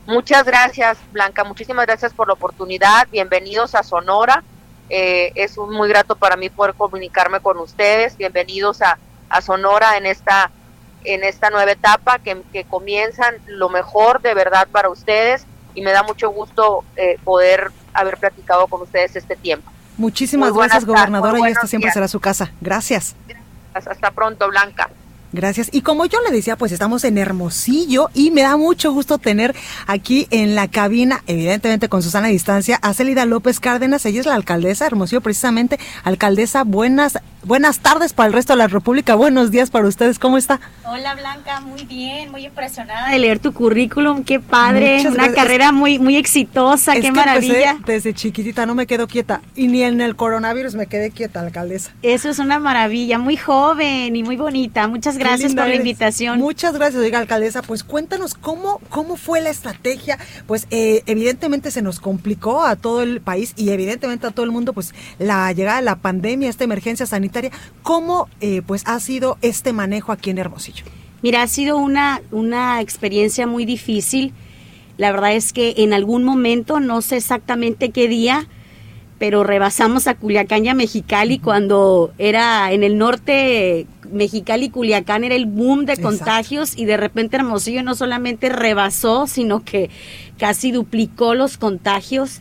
Muchas gracias, Blanca. Muchísimas gracias por la oportunidad. Bienvenidos a Sonora. Eh, es un muy grato para mí poder comunicarme con ustedes. Bienvenidos a, Sonora en esta, en esta nueva etapa que, comienzan lo mejor de verdad para ustedes y me da mucho gusto eh, poder haber platicado con ustedes este tiempo. Muchísimas gracias, gobernadora, y esta siempre será su casa. Gracias. Hasta pronto, Blanca. Gracias. Y como yo le decía, pues estamos en Hermosillo y me da mucho gusto tener aquí en la cabina, evidentemente con Susana a distancia, a Celida López Cárdenas. Ella es la alcaldesa de Hermosillo, precisamente. Alcaldesa, buenas, buenas tardes para el resto de la República. Buenos días para ustedes. ¿Cómo está? Hola Blanca, muy bien, muy impresionada de leer tu currículum. Qué padre, una carrera muy, muy exitosa, qué maravilla. desde chiquitita no me quedo quieta y ni en el coronavirus me quedé quieta, alcaldesa. Eso es una maravilla, muy joven y muy bonita. Muchas gracias gracias por la invitación. Muchas gracias, oiga, alcaldesa. Pues cuéntanos cómo, cómo fue la estrategia. Pues eh, evidentemente se nos complicó a todo el país y evidentemente a todo el mundo, pues la llegada de la pandemia, esta emergencia sanitaria. ¿Cómo eh, pues ha sido este manejo aquí en Hermosillo? Mira, ha sido una, una experiencia muy difícil. La verdad es que en algún momento, no sé exactamente qué día, pero rebasamos a Culiacán y a Mexicali cuando era en el norte Mexicali y Culiacán era el boom de contagios y de repente Hermosillo no solamente rebasó, sino que casi duplicó los contagios.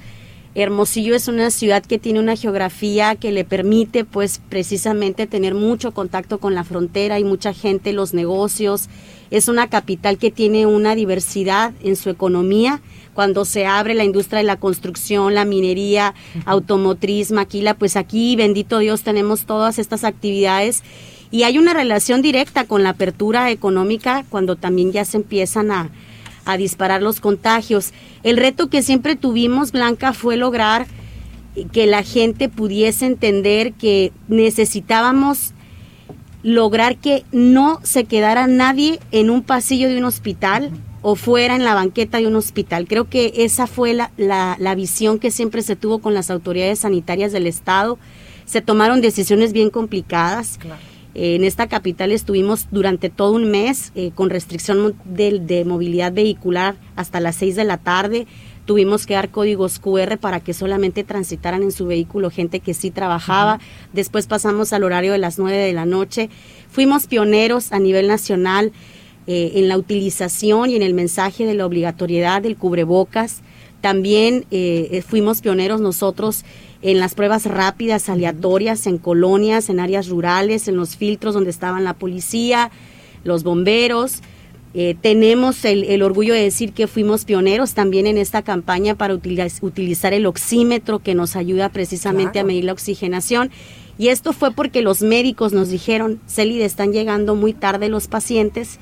Hermosillo es una ciudad que tiene una geografía que le permite pues precisamente tener mucho contacto con la frontera y mucha gente, los negocios. Es una capital que tiene una diversidad en su economía. Cuando se abre la industria de la construcción, la minería, automotriz, maquila, pues aquí, bendito Dios, tenemos todas estas actividades. Y hay una relación directa con la apertura económica cuando también ya se empiezan a, a disparar los contagios. El reto que siempre tuvimos, Blanca, fue lograr que la gente pudiese entender que necesitábamos lograr que no se quedara nadie en un pasillo de un hospital o fuera en la banqueta de un hospital. Creo que esa fue la, la, visión que siempre se tuvo con las autoridades sanitarias del Estado. Se tomaron decisiones bien complicadas. en esta capital estuvimos durante todo un mes eh, con restricción de, de, movilidad vehicular hasta las 6 de la tarde. Tuvimos que dar códigos QR para que solamente transitaran en su vehículo gente que sí trabajaba. Después pasamos al horario de las 9 de la noche. Fuimos pioneros a nivel nacional eh, en la utilización y en el mensaje de la obligatoriedad del cubrebocas. También eh, eh, fuimos pioneros nosotros en las pruebas rápidas, aleatorias, en colonias, en áreas rurales, en los filtros donde estaban la policía, los bomberos. Tenemos el, orgullo de decir que fuimos pioneros también en esta campaña para utilizar el oxímetro que nos ayuda precisamente a medir la oxigenación. Y esto fue porque los médicos nos dijeron, Celide, están llegando muy tarde los pacientes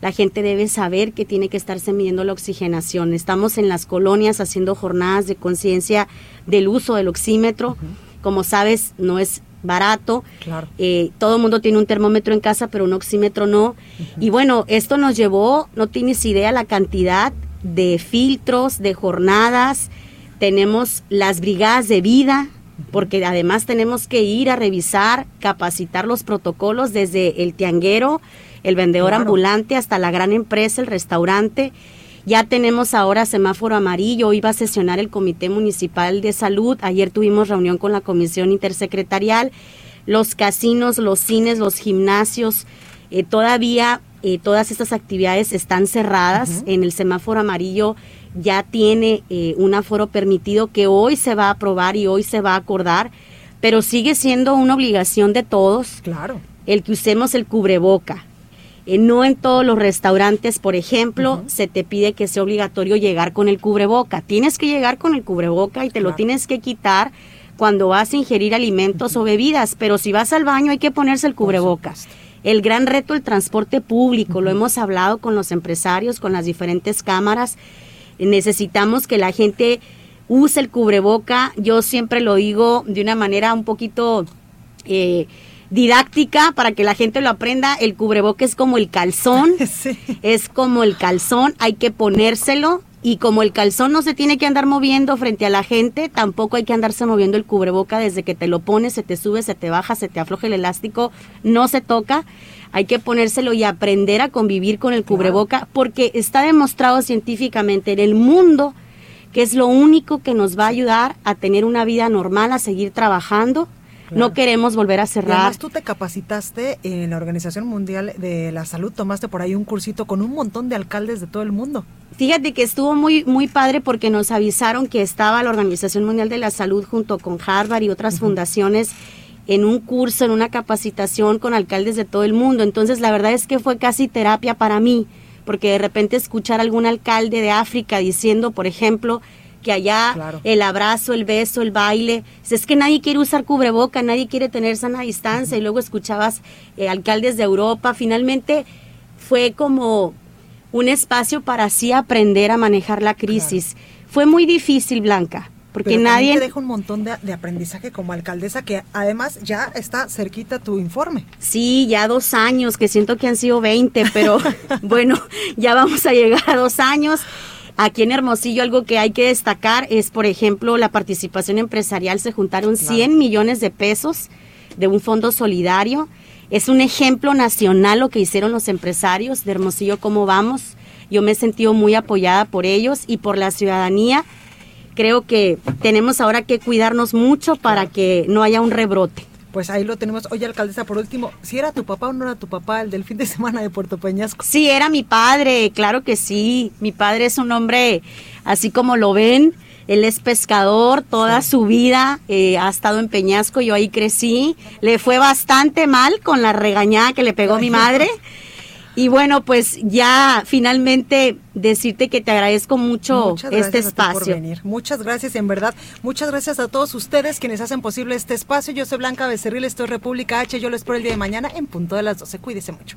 la gente debe saber que tiene que estarse midiendo la oxigenación. Estamos en las colonias haciendo jornadas de conciencia del uso del oxímetro. Como sabes, no es barato. Claro. Eh, todo el mundo tiene un termómetro en casa, pero un oxímetro no. Y bueno, esto nos llevó, no tienes idea la cantidad de filtros, de jornadas. Tenemos las brigadas de vida, porque además tenemos que ir a revisar, capacitar los protocolos desde el tianguero el vendedor ambulante hasta la gran empresa, el restaurante. Ya tenemos ahora semáforo amarillo, hoy va a sesionar el Comité Municipal de Salud, ayer tuvimos reunión con la Comisión Intersecretarial, los casinos, los cines, los gimnasios, eh, todavía eh, todas estas actividades están cerradas, en el semáforo amarillo ya tiene eh, un aforo permitido que hoy se va a aprobar y hoy se va a acordar, pero sigue siendo una obligación de todos. Claro. El que usemos el cubreboca, eh, no en todos los restaurantes, por ejemplo, se te pide que sea obligatorio llegar con el cubreboca. Tienes que llegar con el cubreboca y te lo tienes que quitar cuando vas a ingerir alimentos o bebidas, pero si vas al baño hay que ponerse el cubrebocas. El gran reto el transporte público, lo hemos hablado con los empresarios, con las diferentes cámaras. Necesitamos que la gente use el cubreboca. Yo siempre lo digo de una manera un poquito eh, didáctica para que la gente lo aprenda. El cubreboca es como el calzón, [laughs] es como el calzón, hay que ponérselo. Y como el calzón no se tiene que andar moviendo frente a la gente, tampoco hay que andarse moviendo el cubreboca desde que te lo pones, se te sube, se te baja, se te afloja el elástico, no se toca. Hay que ponérselo y aprender a convivir con el cubreboca porque está demostrado científicamente en el mundo que es lo único que nos va a ayudar a tener una vida normal, a seguir trabajando no queremos volver a cerrar. además tú te capacitaste en la Organización Mundial de la Salud, tomaste por ahí un cursito con un montón de alcaldes de todo el mundo. Fíjate que estuvo muy muy padre porque nos avisaron que estaba la Organización Mundial de la Salud junto con Harvard y otras fundaciones en un curso, en una capacitación con alcaldes de todo el mundo. Entonces, la verdad es que fue casi terapia para mí, porque de repente escuchar a algún alcalde de África diciendo, por ejemplo, que allá el abrazo, el beso, el baile, es que nadie quiere usar cubreboca, nadie quiere tener sana distancia, y luego escuchabas eh, alcaldes de Europa, finalmente fue como un espacio para así aprender a manejar la crisis. Fue muy difícil, Blanca, porque nadie... te deja un montón de, de, aprendizaje como alcaldesa que además ya está cerquita tu informe. Sí, ya dos años, que siento que han sido 20, pero [laughs] [laughs] bueno, ya vamos a llegar a dos años. Aquí en Hermosillo algo que hay que destacar es, por ejemplo, la participación empresarial. Se juntaron 100 millones de pesos de un fondo solidario. Es un ejemplo nacional lo que hicieron los empresarios de Hermosillo, cómo vamos. Yo me he sentido muy apoyada por ellos y por la ciudadanía creo que tenemos ahora que cuidarnos mucho para que no haya un rebrote. Pues ahí lo tenemos. Oye, alcaldesa, por último, ¿si era tu papá o no era tu papá el del fin de semana de Puerto Peñasco? Sí, era mi padre, claro que sí. Mi padre es un hombre, así como lo ven, él es pescador, toda su vida eh, ha estado en Peñasco, yo ahí crecí. Le fue bastante mal con la regañada que le pegó mi madre. [laughs] Y bueno, pues ya finalmente decirte que te agradezco mucho este espacio. Muchas gracias, en verdad. Muchas gracias a todos ustedes quienes hacen posible este espacio. Yo soy Blanca Becerril, estoy República H. Yo lo espero el día de mañana en punto de las 12. Cuídese mucho.